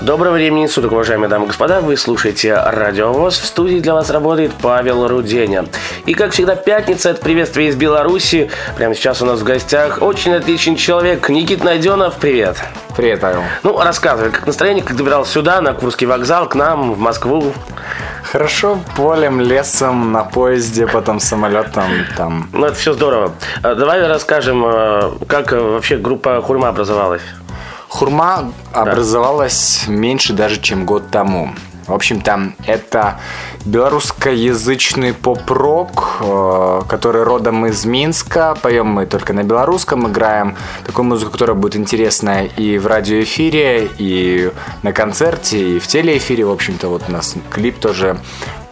Доброго времени суток, уважаемые дамы и господа. Вы слушаете Радио ВОЗ. В студии для вас работает Павел Руденя. И, как всегда, пятница – это приветствие из Беларуси. Прямо сейчас у нас в гостях очень отличный человек Никит Найденов. Привет. Привет, Павел. Ну, рассказывай, как настроение, как добирался сюда, на Курский вокзал, к нам, в Москву? Хорошо, полем, лесом, на поезде, потом самолетом, там. Ну, это все здорово. А, Давай расскажем, э, как э, вообще группа Хурма образовалась. Хурма образовалась меньше даже, чем год тому. В общем-то, это белорусскоязычный поп-рок, э, который родом из Минска. Поем мы только на белорусском, играем такую музыку, которая будет интересна и в радиоэфире, и на концерте, и в телеэфире. В общем-то, вот у нас клип тоже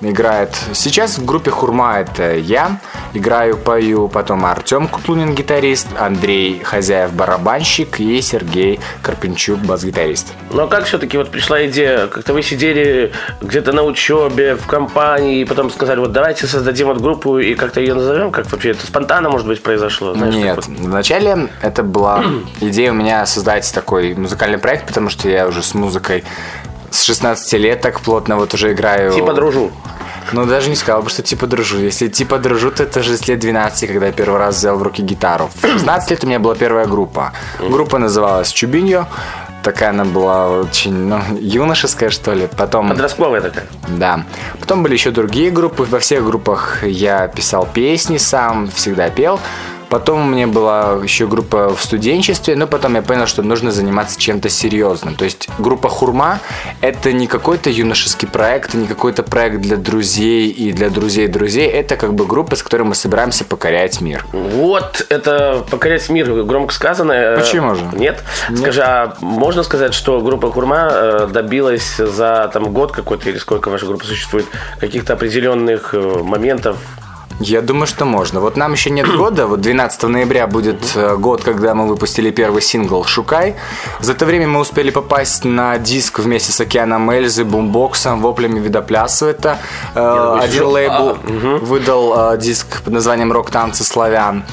играет. Сейчас в группе Хурма это я играю, пою, потом Артем Кутлунин гитарист, Андрей Хозяев барабанщик и Сергей Карпинчук бас-гитарист. Но как все-таки вот пришла идея, как-то вы сидели где-то на учебе, в компании, и потом сказали, вот давайте создадим вот группу и как-то ее назовем, как вообще это спонтанно, может быть, произошло? Знаешь, Нет, вот? вначале это была идея у меня создать такой музыкальный проект, потому что я уже с музыкой с 16 лет так плотно вот уже играю. Типа дружу. Ну, даже не сказал бы, что типа дружу. Если типа дружу, то это же с лет 12, когда я первый раз взял в руки гитару. В 16 лет у меня была первая группа. Группа называлась Чубиньо. Такая она была очень, ну, юношеская, что ли. Потом... Подростковая такая. Да. Потом были еще другие группы. Во всех группах я писал песни сам, всегда пел. Потом у меня была еще группа в студенчестве, но потом я понял, что нужно заниматься чем-то серьезным. То есть группа Хурма – это не какой-то юношеский проект, не какой-то проект для друзей и для друзей друзей. Это как бы группа, с которой мы собираемся покорять мир. Вот это покорять мир, громко сказано. Э, Почему же? Нет? Скажи, а можно сказать, что группа Хурма э, добилась за там год какой-то или сколько ваша группа существует каких-то определенных э, моментов? Я думаю, что можно. Вот нам еще нет года. Вот 12 ноября будет э, год, когда мы выпустили первый сингл «Шукай». За это время мы успели попасть на диск вместе с Океаном Эльзы, Бумбоксом, Воплями Видоплясу. Это э, один лейбл А, выдал э, диск под названием «Рок-танцы славян».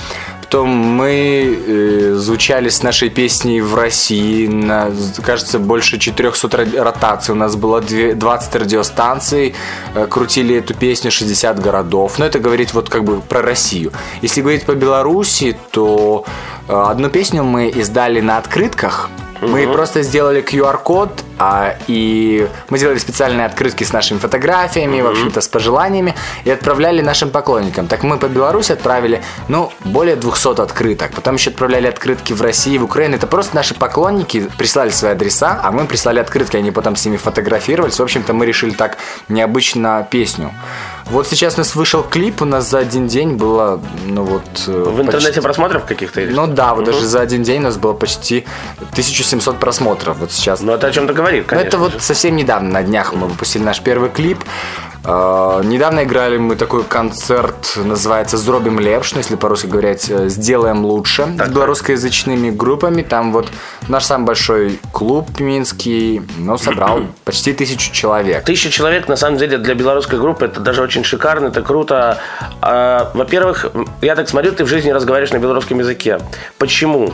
Потом мы э, звучали с нашей песней в России на, кажется, больше 400 ра- ротаций. У нас было две- 20 радиостанций, э, крутили эту песню 60 городов. Но это говорить вот как бы про Россию. Если говорить по Беларуси, то э, одну песню мы издали на открытках. Мы просто сделали QR-код, а, и мы сделали специальные открытки с нашими фотографиями, в общем-то, с пожеланиями, и отправляли нашим поклонникам. Так мы по Беларуси отправили, ну, более 200 открыток. Потом еще отправляли открытки в Россию, в Украину. Это просто наши поклонники прислали свои адреса, а мы прислали открытки, они потом с ними фотографировались. В общем-то, мы решили так необычно песню. Вот сейчас у нас вышел клип, у нас за один день было, ну вот... э, В интернете почти- просмотров каких-то? или ну да, вот даже за один день у нас было почти 1700 просмотров. Вот сейчас. Ну это о чем-то говорит, Ну, конечно. это вот совсем недавно, на днях мы выпустили наш первый клип. Э, недавно играли мы такой концерт, называется «Зробим лепш», ну, если по-русски говорить, э, «Сделаем лучше», с белорусскоязычными группами. Там вот наш самый большой клуб минский, ну, собрал почти тысячу человек. Тысяча человек, на самом деле, для белорусской группы это даже очень шикарно, это круто. А, во-первых, я так смотрю, ты в жизни разговариваешь на белорусском языке. Почему?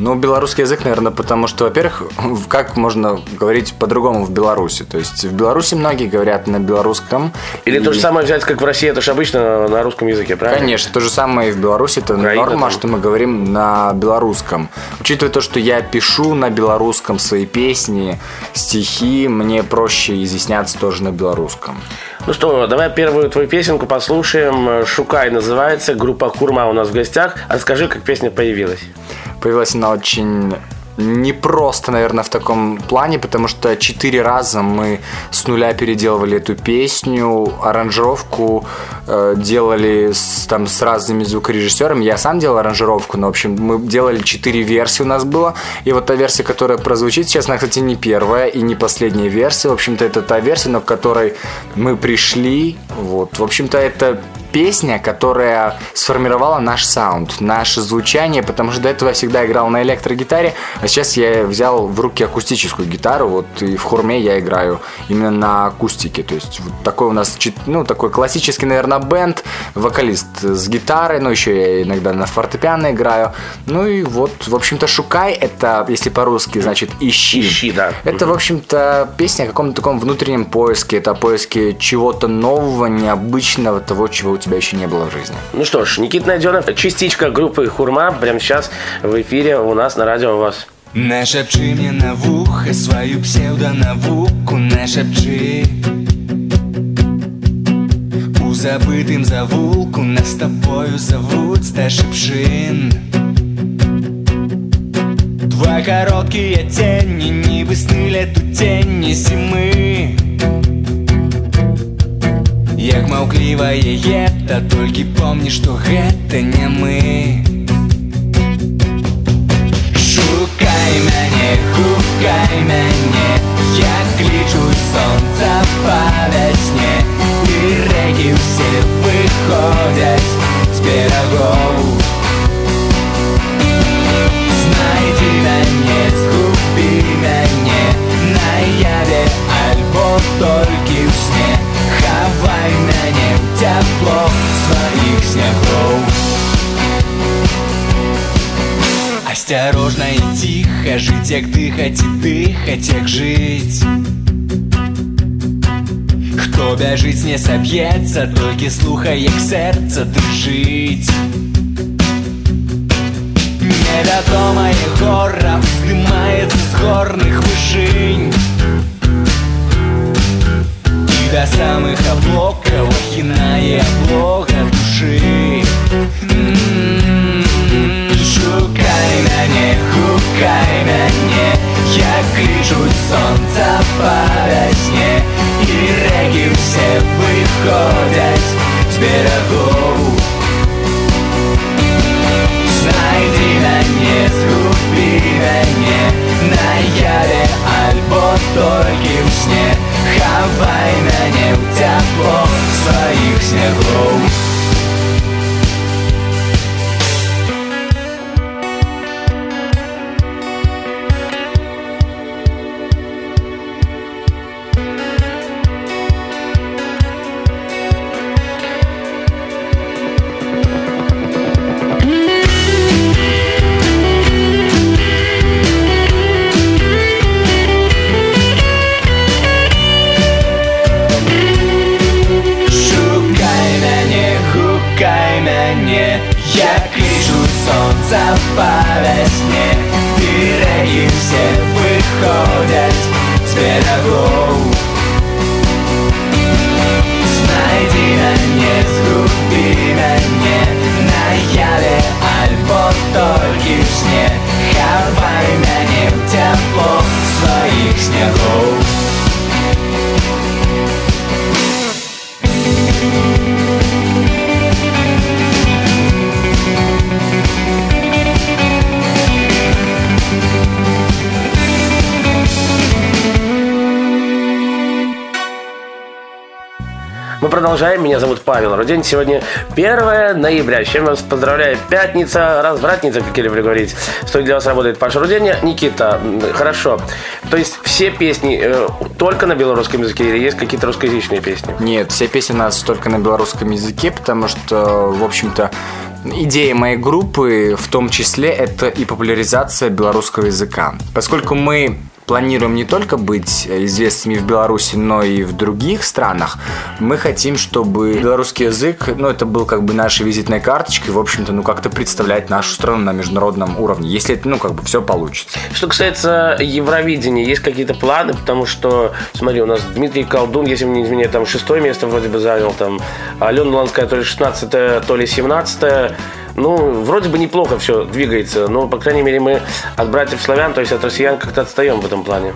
Ну, белорусский язык, наверное, потому что, во-первых, как можно говорить по-другому в Беларуси? То есть в Беларуси многие говорят на белорусском. Или и- то же самое взять, как в России, это же обычно на русском языке, правильно? Конечно, то же самое и в Беларуси, это Украина норма, там. что мы говорим на белорусском. Учитывая то, что я пишу на белорусском свои песни, стихи, мне проще изъясняться тоже на белорусском. Ну что, давай первую твою песенку послушаем. «Шукай» называется, группа Хурма у нас в гостях. Расскажи, как песня появилась. Появилась она очень непросто, наверное, в таком плане, потому что четыре раза мы с нуля переделывали эту песню, аранжировку э, делали с, там с разными звукорежиссерами. Я сам делал аранжировку, но, в общем, мы делали четыре версии у нас было. И вот та версия, которая прозвучит сейчас, она, кстати, не первая и не последняя версия. В общем-то, это та версия, на которой мы пришли. Вот. В общем-то, это песня, которая сформировала наш саунд, наше звучание, потому что до этого я всегда играл на электрогитаре, а сейчас я взял в руки акустическую гитару, вот и в хурме я играю именно на акустике, то есть вот такой у нас, ну, такой классический, наверное, бенд, вокалист с гитарой, но еще я иногда на фортепиано играю, ну и вот, в общем-то, «Шукай» — это, если по-русски, значит «ищи». Ищи, да. Это, в общем-то, песня о каком-то таком внутреннем поиске, это о поиске чего-то нового, необычного, того, чего у тебя еще не было в жизни. Ну что ж, Никит Найденов, частичка группы «Хурма» прямо сейчас в эфире у нас на радио у вас. Нашепчи мне на вухо свою псевдонавуку, нашепчи У забытым завулку нас с тобою зовут Сташепшин Два короткие тени, ніби сни лету тені зими Як маўклівае ета, толькі помні, што гэта не мы Шукай мяне, гукай мяне, як клічу сонца па вясне І рэкі ўсе выходзяць з берагоў Знайдзі мяне, згубі мяне наяве альбо толькі ў сне Хавай мяне ў цяпло сваіх снягоў Осторожно и тихо жить, як дыхать и дыхать, як жить Хто бяжыць не саб'ецца, толькі слухай, як сэрца дрыжыць Невядомае гора уздымаецца Меня зовут Павел Рудень. Сегодня 1 ноября. Чем вас поздравляю. Пятница, развратница, как я люблю говорить. Студии для вас работает Паша Руденя. Никита, хорошо. То есть все песни э, только на белорусском языке или есть какие-то русскоязычные песни? Нет, все песни у нас только на белорусском языке, потому что, в общем-то, идея моей группы в том числе это и популяризация белорусского языка. Поскольку мы планируем не только быть известными в Беларуси, но и в других странах, мы хотим, чтобы белорусский язык, ну, это был как бы нашей визитной карточкой, в общем-то, ну, как-то представлять нашу страну на международном уровне, если это, ну, как бы все получится. Что касается Евровидения, есть какие-то планы, потому что, смотри, у нас Дмитрий Колдун, если мне не изменяет, там шестое место вроде бы занял, там Алена Ланская то ли 16 то ли 17 ну, вроде бы неплохо все двигается, но, по крайней мере, мы от братьев славян, то есть от россиян как-то отстаем в этом плане.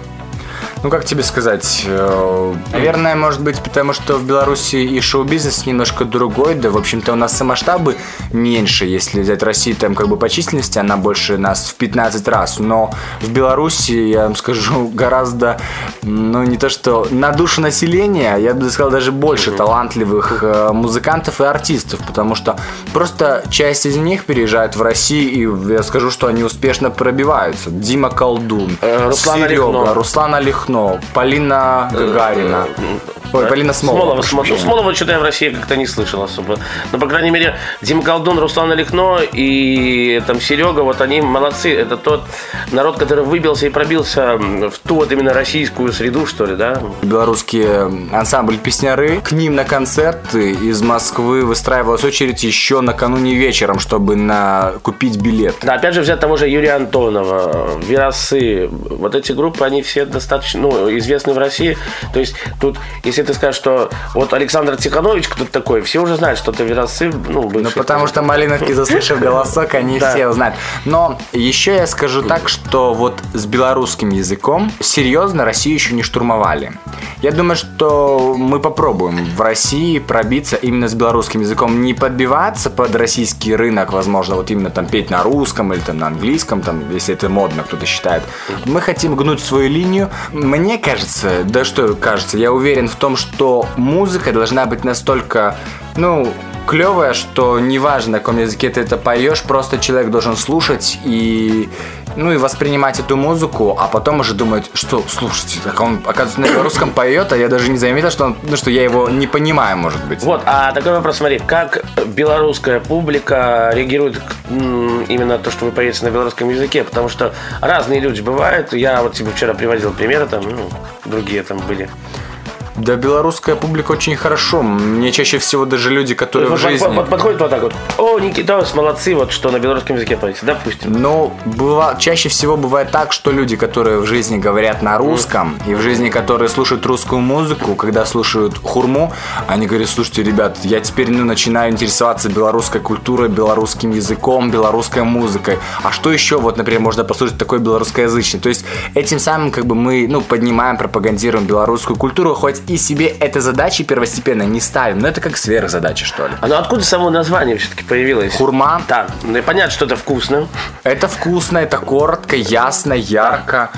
Ну, как тебе сказать? э, Наверное, может быть, потому что в Беларуси и шоу-бизнес немножко другой, да, в общем-то, у нас и масштабы меньше, если взять Россию, там, как бы по численности, она больше нас в 15 раз, но в Беларуси, я вам скажу, гораздо, ну, не то что на душу населения, я бы сказал, даже больше талантливых э, музыкантов и артистов, потому что просто часть из них переезжает в Россию, и я скажу, что они успешно пробиваются. Дима Колдун, Э, Руслан Серега, Олехно. Руслан Олехно, Полина Гагарина. Ой, Полина Смолова. Смолова, прощения. Смолова что-то я в России как-то не слышал особо. Но, по крайней мере, Дима Колдун, Руслан Олехно и там Серега, вот они молодцы. Это тот народ, который выбился и пробился в ту вот именно российскую среду, что ли, да? Белорусские ансамбль песняры. К ним на концерты из Москвы выстраивалась очередь еще накануне вечером, чтобы на... купить билет. Да, опять же взять того же Юрия Антонова, Веросы. Вот эти группы, они все достаточно ну, известны в России. То есть тут, если ты скажешь, что вот Александр Тиханович кто-то такой, все уже знают, что это Веросы, ну, Ну, бывшие. потому что малиновки, заслышав голосок, они все узнают. Но еще я скажу так, что вот с белорусским языком серьезно Россию еще не штурмовали. Я думаю, что мы попробуем в России пробиться именно с белорусским языком, не подбиваться под российский рынок, возможно, вот именно там петь на русском или там на английском, там, если это модно, кто-то считает. Мы хотим гнуть свою линию. Мне кажется, да что кажется, я уверен в том, что музыка должна быть настолько, ну, клевая, что неважно, на каком языке ты это поешь, просто человек должен слушать и ну и воспринимать эту музыку, а потом уже думать, что, слушайте, так он, оказывается, на белорусском поет, а я даже не заметил, что, он, ну, что я его не понимаю, может быть. Вот, а такой вопрос, смотри, как белорусская публика реагирует именно то, что вы поете на белорусском языке? Потому что разные люди бывают. Я вот тебе вчера приводил примеры, там, ну, другие там были. Да, белорусская публика очень хорошо. Мне чаще всего даже люди, которые Вот в под- жизни... под- подходит вот так вот. О, Никитос, молодцы, вот что на белорусском языке поете, допустим. Ну, быва... чаще всего бывает так, что люди, которые в жизни говорят на русском, и в жизни, которые слушают русскую музыку, когда слушают хурму, они говорят, слушайте, ребят, я теперь ну, начинаю интересоваться белорусской культурой, белорусским языком, белорусской музыкой. А что еще, вот, например, можно послушать такой белорусскоязычный? То есть этим самым как бы мы ну, поднимаем, пропагандируем белорусскую культуру, хоть и себе этой задачи первостепенно не ставим, но это как сверхзадача, что ли. А ну откуда само название все-таки появилось? Хурма Да, ну и понятно, что это вкусно. Это вкусно, это коротко, ясно, ярко.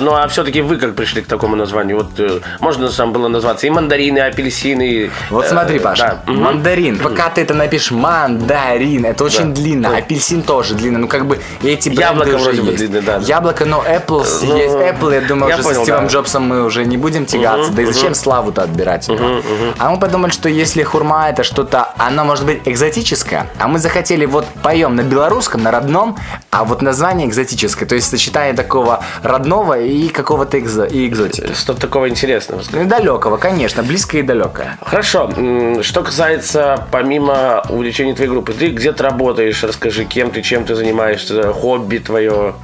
Ну а все-таки вы как пришли к такому названию? Вот э, можно там было назваться и мандарины, и апельсины. Вот э, смотри, Паша, да. Мандарин. Пока ты это напишешь мандарин, это очень длинно. Апельсин тоже длинно. Ну, как бы и эти бренды Яблоко уже вроде есть. длинное, да, да. Яблоко, но Apple Ну, есть. Apple, я думаю, я уже понял, со Стивом да. Джобсом мы уже не будем тягаться. да и зачем славу-то отбирать? у него? А мы подумали, что если хурма это что-то, оно может быть экзотическое, а мы захотели вот поем на белорусском, на родном, а вот название экзотическое. То есть сочетание такого родного и какого-то экзо- и экзотики. Что-то такого интересного. Ну, и далекого, конечно, близкое и далекое. Хорошо. Что касается, помимо увлечения твоей группы, ты где ты работаешь? Расскажи, кем ты, чем ты занимаешься, хобби твое.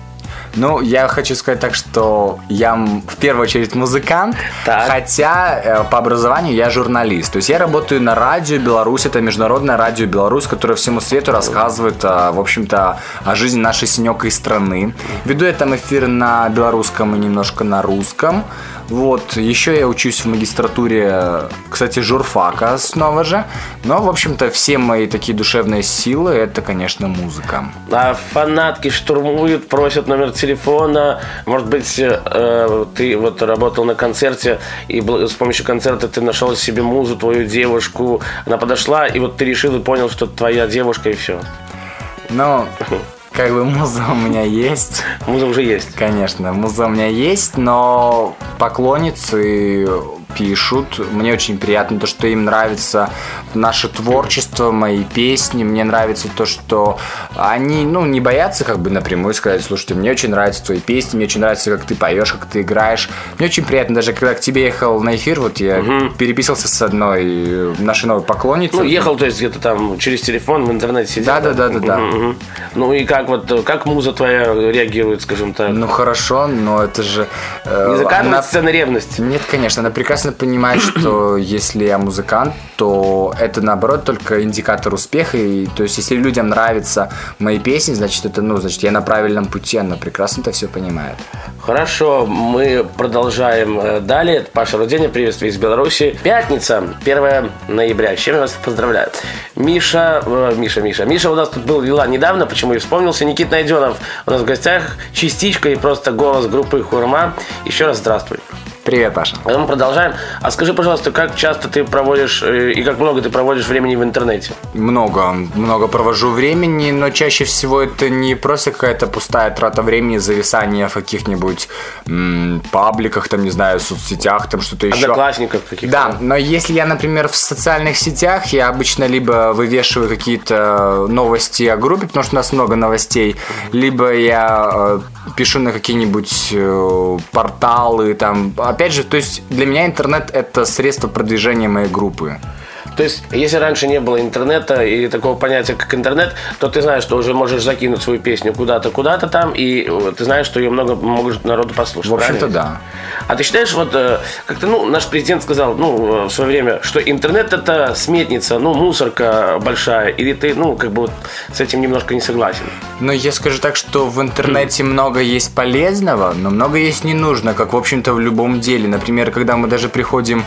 Ну, я хочу сказать так, что я в первую очередь музыкант, Так. хотя э, по образованию я журналист. То есть я работаю на радио Беларусь, это международное радио Беларусь, которое всему свету рассказывает, а, в общем-то, о жизни нашей синекой страны. Веду я там эфир на белорусском и немножко на русском. Вот, еще я учусь в магистратуре, кстати, журфака снова же. Но, в общем-то, все мои такие душевные силы, это, конечно, музыка. А фанатки штурмуют, просят номер телефона. Может быть, э, ты вот работал на концерте, и с помощью концерта ты нашел себе музу, твою девушку. Она подошла, и вот ты решил и понял, что твоя девушка, и все. Ну, как бы муза у меня есть. Муза уже есть. Конечно, муза у меня есть, но поклонницы пишут. Мне очень приятно то, что им нравится наше творчество, мои песни. Мне нравится то, что они, ну, не боятся как бы напрямую сказать, слушайте, мне очень нравятся твои песни, мне очень нравится, как ты поешь, как ты играешь. Мне очень приятно, даже когда к тебе ехал на эфир, вот я переписывался с одной нашей новой поклонницей. Ну, ехал, то есть, где-то там через телефон в интернете сидел. Да-да-да-да-да. Мгм, мгм. Ну, и как вот, как муза твоя реагирует, скажем так? Ну хорошо, но это же... э, Не закатывает она- сцены ревности? Нет, конечно, она прекрасно прекрасно понимать, что если я музыкант, то это наоборот только индикатор успеха. И, то есть, если людям нравятся мои песни, значит, это, ну, значит, я на правильном пути, она прекрасно это все понимает. Хорошо, мы продолжаем э, далее. Это Паша Руденя, приветствую из Беларуси. Пятница, 1 ноября. С чем я вас поздравляю? Миша, э, Миша, Миша. Миша у нас тут был дела недавно, почему и вспомнился. Никит Найденов у нас в гостях. Частичка и просто голос группы Хурма. Еще раз здравствуй. Привет, Паша. А Мы продолжаем. А скажи, пожалуйста, как часто ты проводишь э, и как много ты проводишь времени в интернете? Много, много провожу времени, но чаще всего это не просто какая-то пустая трата времени, зависание в каких-нибудь м, пабликах, там, не знаю, соцсетях, там что-то еще. Одноклассников каких-то? Да, но если я, например, в социальных сетях, я обычно либо вывешиваю какие-то новости о группе, потому что у нас много новостей, либо я э, пишу на какие-нибудь э, порталы, там, опять же, то есть для меня интернет это средство продвижения моей группы. То есть, если раньше не было интернета и такого понятия, как интернет, то ты знаешь, что уже можешь закинуть свою песню куда-то, куда-то там, и э, ты знаешь, что ее много может народу послушать. В общем-то, да. А ты считаешь, вот э, как-то, ну, наш президент сказал, ну, э, в свое время, что интернет это сметница, ну, мусорка большая, или ты, ну, как бы вот с этим немножко не согласен? Но я скажу так, что в интернете много есть полезного, но много есть не нужно, как, в общем-то, в любом деле. Например, когда мы даже приходим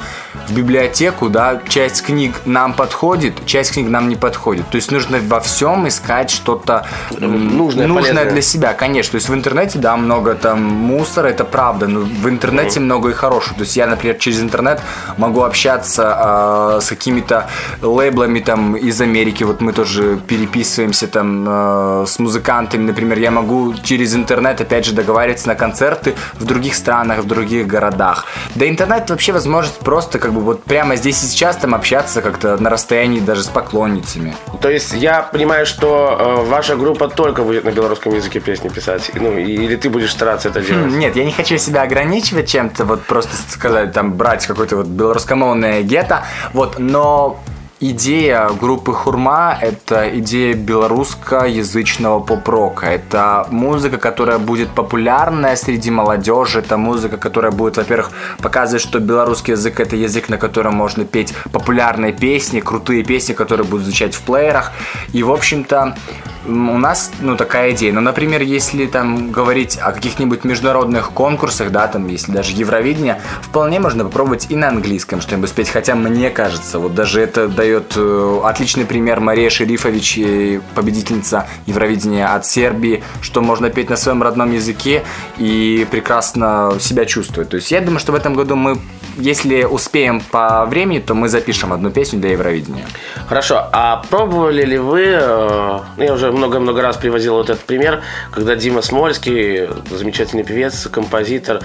в библиотеку, да, часть книг нам подходит, часть книг нам не подходит. То есть нужно во всем искать что-то Нужное, нужное полезное. для себя, конечно. То есть в интернете, да, много там мусора, это правда, но в интернете много и хорошего. То есть я, например, через интернет могу общаться э, с какими-то лейблами там из Америки. Вот мы тоже переписываемся там э, с музыкантами, например. Я могу через интернет, опять же, договариваться на концерты в других странах, в других городах. Да интернет вообще возможность просто как бы вот прямо здесь и сейчас там общаться как-то на расстоянии даже с поклонницами. То есть я понимаю, что э, ваша группа только будет на белорусском языке песни писать, ну, или ты будешь стараться это делать? Нет, я не хочу себя ограничивать чем-то, вот просто сказать, там, брать какой-то вот белорусскомовное гетто, вот, но Идея группы Хурма – это идея белорусскоязычного поп-рока. Это музыка, которая будет популярная среди молодежи. Это музыка, которая будет, во-первых, показывать, что белорусский язык – это язык, на котором можно петь популярные песни, крутые песни, которые будут звучать в плеерах. И, в общем-то, у нас, ну, такая идея. Но, например, если там говорить о каких-нибудь международных конкурсах, да, там, если даже Евровидение, вполне можно попробовать и на английском что-нибудь спеть. Хотя, мне кажется, вот даже это дает э, отличный пример Мария Шерифович, э, победительница Евровидения от Сербии, что можно петь на своем родном языке и прекрасно себя чувствовать. То есть я думаю, что в этом году мы, если успеем по времени, то мы запишем одну песню для Евровидения. Хорошо, а пробовали ли вы, э, я уже много-много раз привозил вот этот пример, когда Дима Смольский, замечательный певец, композитор,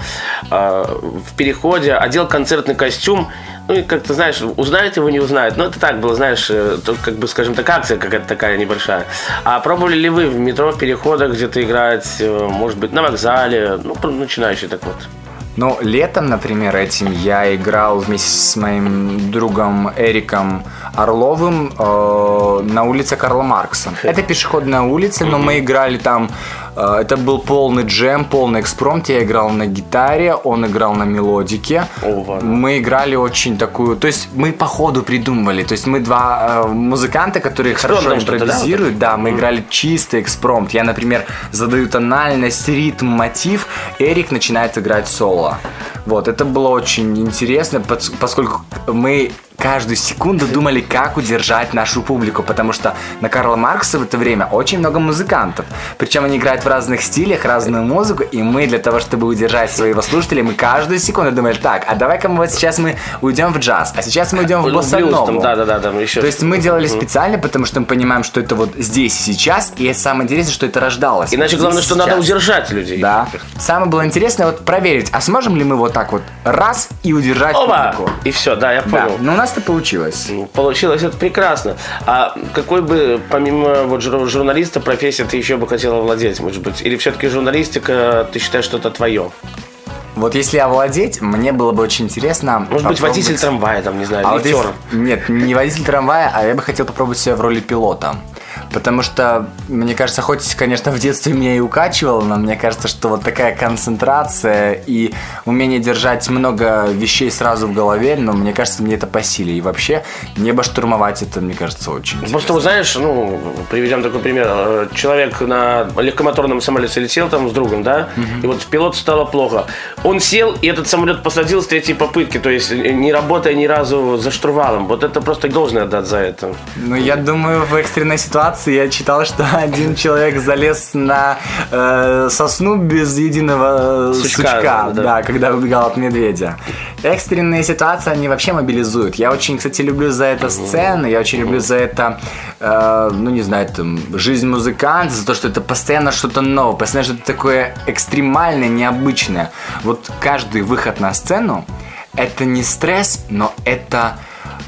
э, в переходе одел концертный костюм, ну и как-то, знаешь, узнают его, не узнают. Ну, это так было, знаешь, э, то, как бы, скажем так, акция какая-то такая небольшая. А пробовали ли вы в метро, в переходах где-то играть, может быть, на вокзале, ну, начинающий так вот? Ну, летом, например, этим я играл вместе с моим другом Эриком Орловым э, на улице Карла Маркса. Это пешеходная улица, но мы играли там. э, это был полный джем, полный экспромт. Я играл на гитаре, он играл на мелодике. Мы играли очень такую, то есть мы по ходу придумывали. То есть мы два э, музыканта, которые хорошо Экспромтом да, импровизируют. Да, мы играли чистый экспромт. Я, например, задаю тональность, ритм, мотив. Эрик начинает играть соло. Вот, это было очень интересно, пос- поскольку мы каждую секунду думали, как удержать нашу публику, потому что на Карла Маркса в это время очень много музыкантов. Причем они играют в разных стилях, разную музыку, и мы для того, чтобы удержать своего слушателя, мы каждую секунду думали, так, а давай-ка мы вот сейчас мы уйдем в джаз, а сейчас мы уйдем в Ну, боссанову. там, да-да-да, там еще То есть мы делали специально, потому что мы понимаем, что это вот здесь и сейчас, и самое интересное, что это рождалось. Иначе Здесь главное, что надо сейчас. удержать людей. Да. Самое было интересное вот проверить, а сможем ли мы вот так вот раз и удержать Оба! публику? И все, да, я Да, понял. но у нас это получилось. Ну, Получилось это прекрасно. А какой бы, помимо вот жур- журналиста, профессии ты еще бы хотела владеть, может быть? Или все-таки журналистика, ты считаешь, что это твое? Вот если овладеть, мне было бы очень интересно. Может быть, попробовать- водитель трамвая, там, не знаю, А вот если- Нет, не водитель трамвая, а я бы хотел попробовать себя в роли пилота. Потому что, мне кажется, хоть, конечно, в детстве меня и укачивало, но мне кажется, что вот такая концентрация и умение держать много вещей сразу в голове, но мне кажется, мне это по силе. И вообще, небо штурмовать, это, мне кажется, очень Просто, интересно. вот знаешь, ну, приведем такой пример. Э, Человек на легкомоторном самолете летел там с другом, да, и вот пилот стало плохо. Он сел, и этот самолет посадил с третьей попытки, то есть э, не работая ни разу за штурвалом. Вот это просто должно отдать за это. Ну, я думаю, в экстренной ситуации я читал, что один человек залез на э, сосну без единого э, Сучка, сучка, да, да, да. когда убегал от медведя. Экстренные ситуации, они вообще мобилизуют. Я очень, кстати, люблю за это сцены, я очень люблю за это, э, ну, не знаю, там, жизнь музыканта, за то, что это постоянно что-то новое, постоянно что-то такое экстремальное, необычное. Вот каждый выход на сцену, это не стресс, но это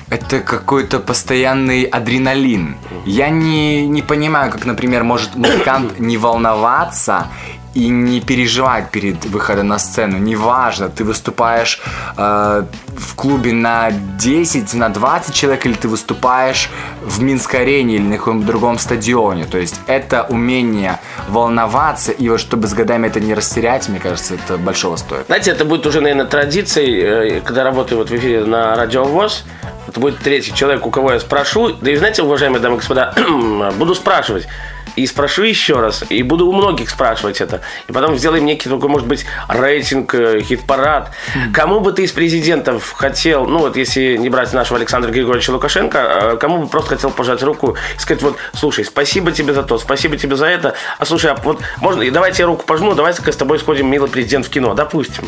это какой-то постоянный адреналин. Я не, не понимаю, как, например, может музыкант не волноваться и не переживать перед выходом на сцену. Неважно, ты выступаешь э, в клубе на 10, на 20 человек, или ты выступаешь в Минской арене или на каком-то другом стадионе. То есть это умение волноваться, и вот чтобы с годами это не растерять, мне кажется, это большого стоит. Знаете, это будет уже, наверное, традицией, э, когда работаю вот в эфире на Радио ВОЗ. Это будет третий человек, у кого я спрошу. Да и знаете, уважаемые дамы и господа, буду спрашивать. И спрошу еще раз. И буду у многих спрашивать это. И потом сделаем некий такой, может быть, рейтинг, э, хит-парад. Кому бы ты из президентов хотел, ну вот если не брать нашего Александра Григорьевича Лукашенко, э, кому бы просто хотел пожать руку и сказать, вот, слушай, спасибо тебе за то, спасибо тебе за это. А слушай, а вот можно, и давайте я руку пожму, давайте-ка с тобой сходим, милый президент, в кино, допустим.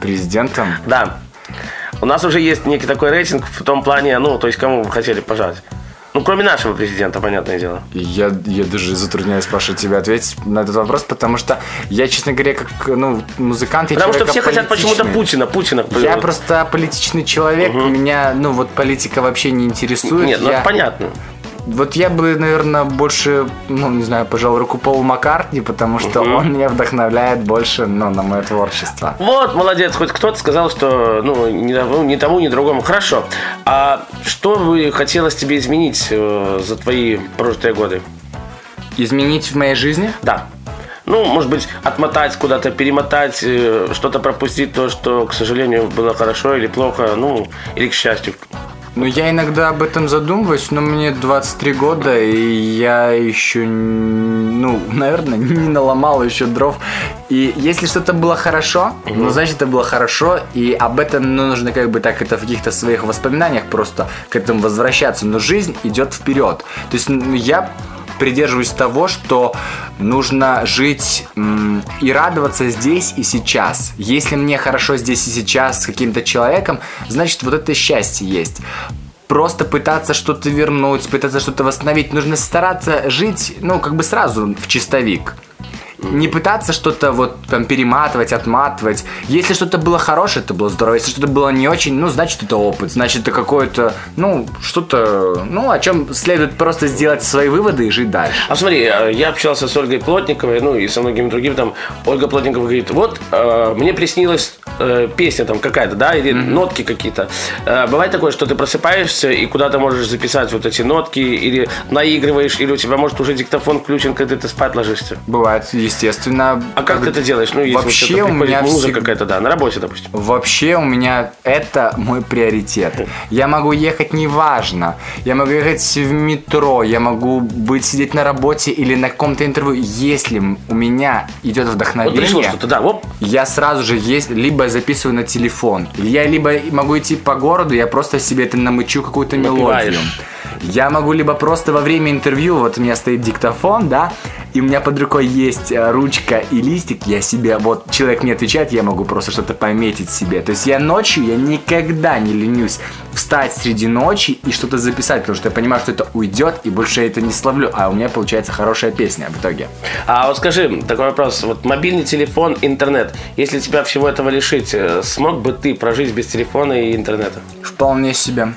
Президентом Да. У нас уже есть некий такой рейтинг в том плане, ну, то есть кому вы хотели пожать. Ну, кроме нашего президента, понятное дело. Я, я даже затрудняюсь, Паша, тебе ответить на этот вопрос, потому что я, честно говоря, как ну, музыкант, я Потому что все хотят почему-то. Путина. Путина. Я просто политичный человек, меня, ну, вот политика вообще не интересует. Нет, ну я, это понятно. Вот я бы, наверное, больше, ну, не знаю, пожал руку Полу Маккартни, потому что он меня вдохновляет больше, ну, на мое творчество. Вот, молодец, хоть кто-то сказал, что ну, ни, тому, ни тому, ни другому. Хорошо. А что бы хотелось тебе изменить э, за твои прожитые годы? Изменить в моей жизни? Да. Ну, может быть, отмотать куда-то, перемотать, э, что-то пропустить, то, что, к сожалению, было хорошо или плохо, ну, или к счастью. Ну, я иногда об этом задумываюсь, но мне 23 года, и я еще, ну, наверное, не наломал еще дров. И если что-то было хорошо, ну, значит, это было хорошо, и об этом ну, нужно как бы так это в каких-то своих воспоминаниях просто к этому возвращаться. Но жизнь идет вперед. То есть ну, я придерживаюсь того, что нужно жить и радоваться здесь и сейчас. Если мне хорошо здесь и сейчас с каким-то человеком, значит вот это счастье есть. Просто пытаться что-то вернуть, пытаться что-то восстановить. Нужно стараться жить, ну, как бы сразу в чистовик. Не пытаться что-то вот там перематывать, отматывать. Если что-то было хорошее, это было здорово. Если что-то было не очень, ну, значит, это опыт. Значит, это какое-то, ну, что-то, ну, о чем следует просто сделать свои выводы и жить дальше. А смотри, э, я общался с Ольгой Плотниковой, ну и со многими другими там. Ольга Плотникова говорит, вот э, мне приснилась э, песня там какая-то, да, или нотки какие-то. Э, бывает такое, что ты просыпаешься и куда-то можешь записать вот эти нотки, или наигрываешь, или у тебя может уже диктофон включен, когда ты спать ложишься. Бывает, естественно. А как ты это делаешь? Ну, если Вообще у меня музыка всег- какая-то, да, на работе, допустим. Вообще у меня это мой приоритет. Я могу ехать неважно. Я могу ехать в метро, я могу быть сидеть на работе или на каком-то интервью. Если у меня идет Вот пришло вдохновение, что-то, да, оп, я сразу же есть, либо записываю на телефон, я либо могу идти по городу, я просто себе это намычу какую-то мелодию. Я могу либо просто во время интервью, вот у меня стоит диктофон, да, и у меня под рукой есть э, ручка и листик, я себе, вот человек мне отвечает, я могу просто что-то пометить себе. То есть я ночью, я никогда не ленюсь встать среди ночи и что-то записать, потому что я понимаю, что это уйдет, и больше я это не словлю, а у меня получается хорошая песня в итоге. А вот скажи, такой вопрос. Вот мобильный телефон, интернет. Если тебя всего этого лишить, э, смог бы ты прожить без телефона и интернета? Вполне себе.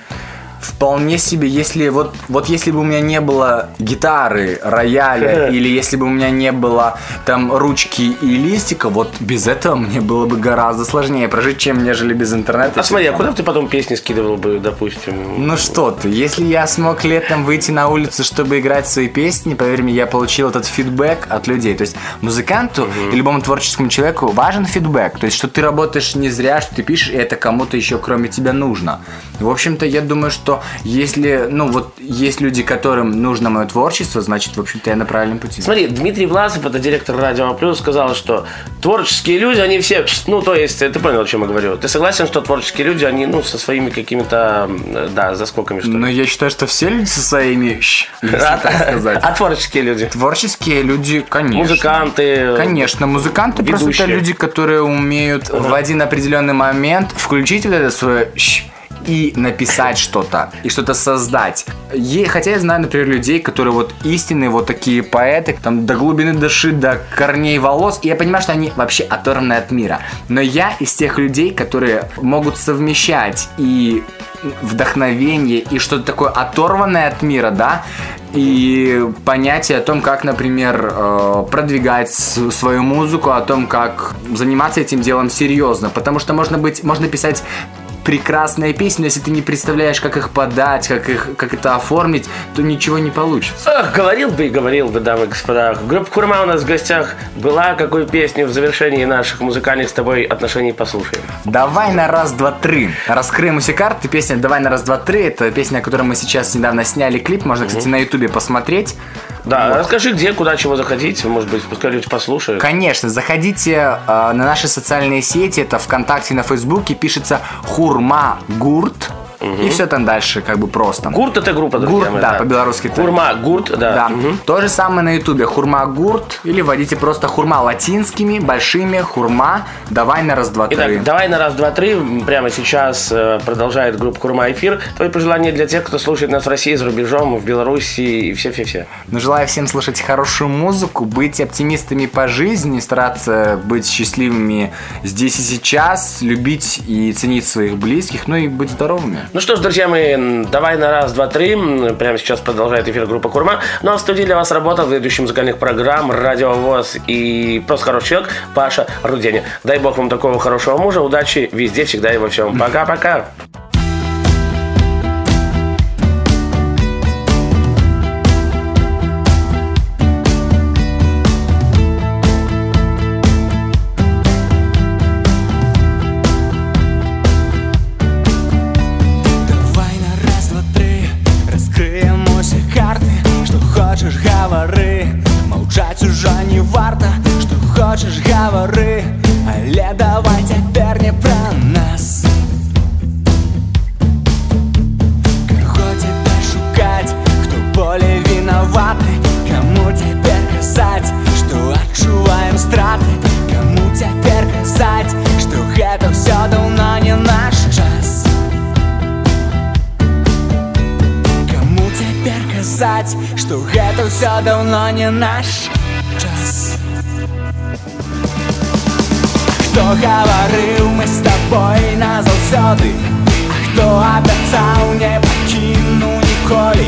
Вполне себе, если вот, вот если бы у меня не было гитары, рояля, или если бы у меня не было там ручки и листика, вот без этого мне было бы гораздо сложнее прожить, чем нежели без интернета. А смотри, а куда бы ты потом песни скидывал бы, допустим? Ну что ты, если я смог летом выйти на улицу, чтобы играть свои песни, поверь мне, я получил этот фидбэк от людей. То есть музыканту и любому творческому человеку важен фидбэк. То есть, что ты работаешь не зря, что ты пишешь, и это кому-то еще кроме тебя нужно. В общем-то, я думаю, что если, ну вот, есть люди, которым нужно мое творчество, значит, в общем-то, я на правильном пути. Смотри, Дмитрий Власов, это директор Радио Плюс, сказал, что творческие люди, они все, ну, то есть, ты понял, о чем я говорю. Ты согласен, что творческие люди, они, ну, со своими какими-то, да, заскоками, что ли? Но я считаю, что все люди со своими, сказать. А творческие люди? Творческие люди, конечно. Музыканты. Конечно, музыканты просто это ведущие. люди, которые умеют в один определенный момент включить вот это свое и написать что-то, и что-то создать. Е- хотя я знаю, например, людей, которые вот истинные вот такие поэты, там до глубины души, до корней волос, и я понимаю, что они вообще оторваны от мира. Но я из тех людей, которые могут совмещать и вдохновение и что-то такое оторванное от мира, да, и понятие о том, как, например, э, продвигать свою музыку, о том, как заниматься этим делом серьезно, потому что можно быть, можно писать прекрасные песни, но если ты не представляешь, как их подать, как их, как это оформить, то ничего не получится. Ах, говорил бы и говорил бы, дамы и господа. Группа Курма у нас в гостях была. Какую песню в завершении наших музыкальных с тобой отношений послушаем? Давай на раз, два, три. Раскрыем все карты. Песня Давай на раз, два, три. Это песня, о которой мы сейчас недавно сняли клип. Можно, кстати, на ютубе посмотреть. Да, расскажи, где, куда, чего заходить. Может быть, пускай люди послушают. Конечно, заходите э, на наши социальные сети, это ВКонтакте, на Фейсбуке, пишется Хурма Гурт. И все там дальше, как бы просто. Гурт это группа, друзья Гурт, мои, да, по-белорусски. это- Хурма, гурт, да. Да. Мгм. То же самое на ютубе. Хурма Гурт. Или вводите просто хурма латинскими, большими, хурма. Давай на раз, два, три. Итак, давай на раз, два, три. Прямо сейчас э, продолжает группа Курма эфир. Твои пожелания для тех, кто слушает нас в России, за рубежом, в Беларуси и все-все-все. Ну, желаю всем слушать хорошую музыку, быть оптимистами по жизни, стараться быть счастливыми здесь и сейчас, любить и ценить своих близких, ну и быть здоровыми. Ну что ж, друзья мои, давай на раз, два, три. Прямо сейчас продолжает эфир группа Курма. Ну а в студии для вас работал ведущий музыкальных программ Радио ВОЗ и просто хороший человек Паша Руденя. Дай бог вам такого хорошего мужа, удачи везде, всегда и во всем. Пока-пока. Говори. Молчать уже не варто Что хочешь, говори. Але давай теперь казать, что это все давно не наш час? Хто говорив, ми з тобою назавсьоди, а хто обіцяв, не покину ніколи.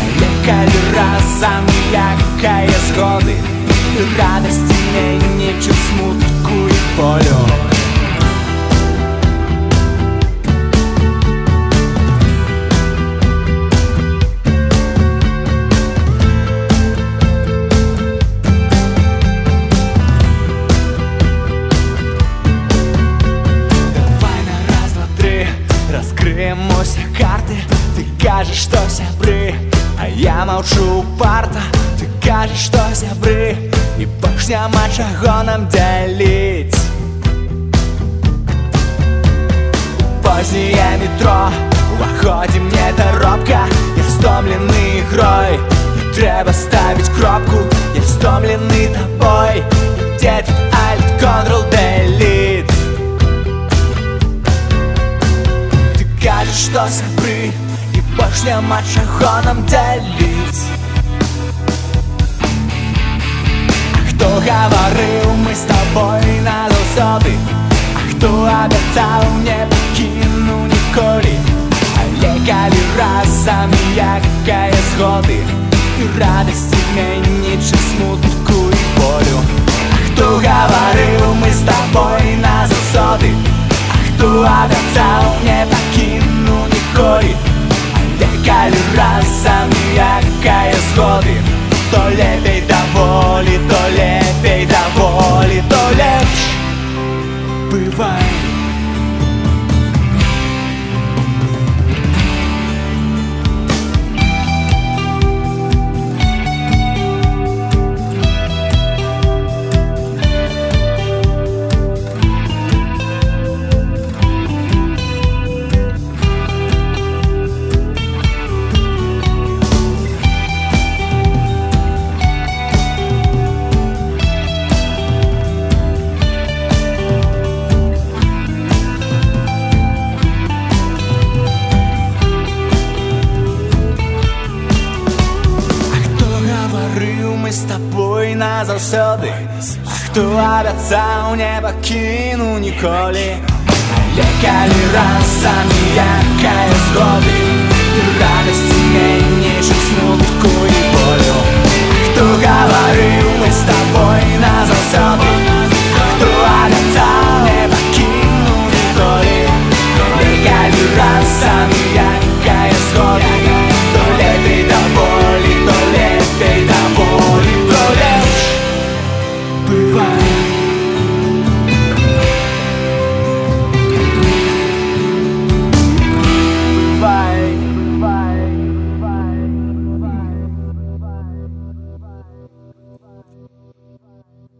Але калі разом ніякої згоди, радості мені чи смутку і болю. я молчу упарта Ты кажешь, что сябры І больш няма чаго нам дзяліць Позднее метро Уваходим не торопка Я встомлений ігрой Не треба ставить кропку Я встомлений тобой Где тут Alt, Ctrl, Delete Ты кажешь, что сябры І больш няма Кто говорил мы с тобой на досоти, а кто обещал не покину николи, а лікарі разом якає згоди і радості мені. А хто обіцяв, не покину ніколи Лікалі разом ніякої згоди І радості менше смутку і болю Хто говорив, ми з тобою